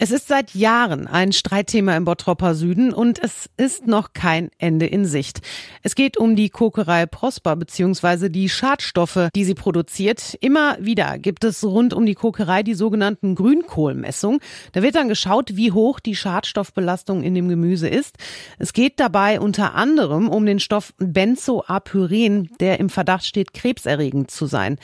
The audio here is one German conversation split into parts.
Es ist seit Jahren ein Streitthema im Bottropper Süden und es ist noch kein Ende in Sicht. Es geht um die Kokerei Prosper bzw. die Schadstoffe, die sie produziert. Immer wieder gibt es rund um die Kokerei die sogenannten Grünkohlmessung. Da wird dann geschaut, wie hoch die Schadstoffbelastung in dem Gemüse ist. Es geht dabei unter anderem um den Stoff Benzoapyren, der im Verdacht steht, krebserregend zu sein.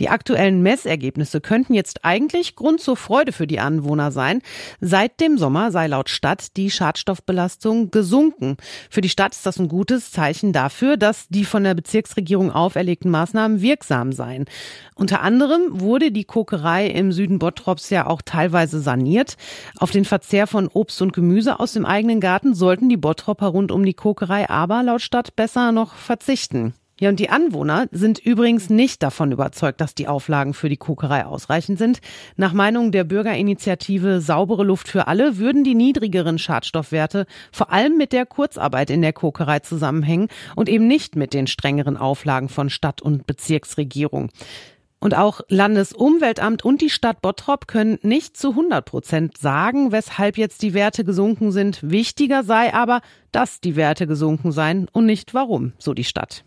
Die aktuellen Messergebnisse könnten jetzt eigentlich Grund zur Freude für die Anwohner sein. Seit dem Sommer sei laut Stadt die Schadstoffbelastung gesunken. Für die Stadt ist das ein gutes Zeichen dafür, dass die von der Bezirksregierung auferlegten Maßnahmen wirksam seien. Unter anderem wurde die Kokerei im Süden Bottrops ja auch teilweise saniert. Auf den Verzehr von Obst und Gemüse aus dem eigenen Garten sollten die Bottropper rund um die Kokerei aber laut Stadt besser noch verzichten. Ja, und die Anwohner sind übrigens nicht davon überzeugt, dass die Auflagen für die Kokerei ausreichend sind. Nach Meinung der Bürgerinitiative Saubere Luft für alle würden die niedrigeren Schadstoffwerte vor allem mit der Kurzarbeit in der Kokerei zusammenhängen und eben nicht mit den strengeren Auflagen von Stadt- und Bezirksregierung. Und auch Landesumweltamt und die Stadt Bottrop können nicht zu 100 Prozent sagen, weshalb jetzt die Werte gesunken sind. Wichtiger sei aber, dass die Werte gesunken seien und nicht warum, so die Stadt.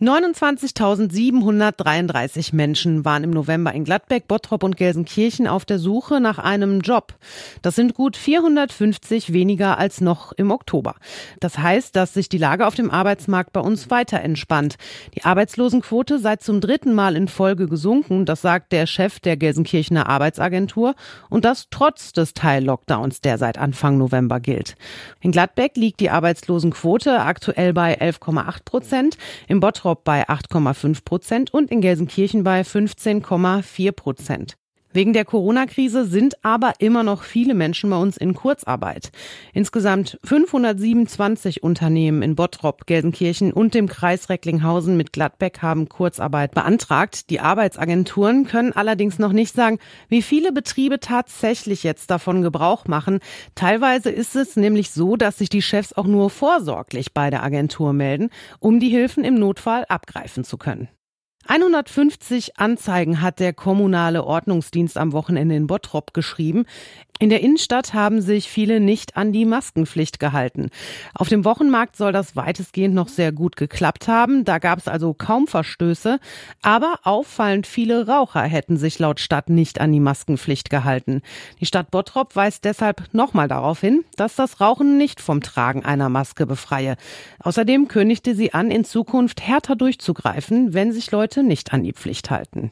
29.733 Menschen waren im November in Gladbeck, Bottrop und Gelsenkirchen auf der Suche nach einem Job. Das sind gut 450 weniger als noch im Oktober. Das heißt, dass sich die Lage auf dem Arbeitsmarkt bei uns weiter entspannt. Die Arbeitslosenquote sei zum dritten Mal in Folge gesunken, das sagt der Chef der Gelsenkirchener Arbeitsagentur und das trotz des Teil-Lockdowns, der seit Anfang November gilt. In Gladbeck liegt die Arbeitslosenquote aktuell bei 11,8 Prozent, im Bottrop Bottrop bei 8,5 Prozent und in Gelsenkirchen bei 15,4 Prozent. Wegen der Corona-Krise sind aber immer noch viele Menschen bei uns in Kurzarbeit. Insgesamt 527 Unternehmen in Bottrop, Gelsenkirchen und dem Kreis Recklinghausen mit Gladbeck haben Kurzarbeit beantragt. Die Arbeitsagenturen können allerdings noch nicht sagen, wie viele Betriebe tatsächlich jetzt davon Gebrauch machen. Teilweise ist es nämlich so, dass sich die Chefs auch nur vorsorglich bei der Agentur melden, um die Hilfen im Notfall abgreifen zu können. 150 Anzeigen hat der kommunale Ordnungsdienst am Wochenende in Bottrop geschrieben. In der Innenstadt haben sich viele nicht an die Maskenpflicht gehalten. Auf dem Wochenmarkt soll das weitestgehend noch sehr gut geklappt haben. Da gab es also kaum Verstöße. Aber auffallend viele Raucher hätten sich laut Stadt nicht an die Maskenpflicht gehalten. Die Stadt Bottrop weist deshalb nochmal darauf hin, dass das Rauchen nicht vom Tragen einer Maske befreie. Außerdem kündigte sie an, in Zukunft härter durchzugreifen, wenn sich Leute nicht an die Pflicht halten.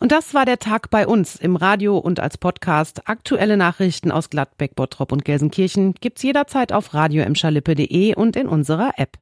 Und das war der Tag bei uns im Radio und als Podcast. Aktuelle Nachrichten aus Gladbeck, Bottrop und Gelsenkirchen gibt's jederzeit auf radio und in unserer App.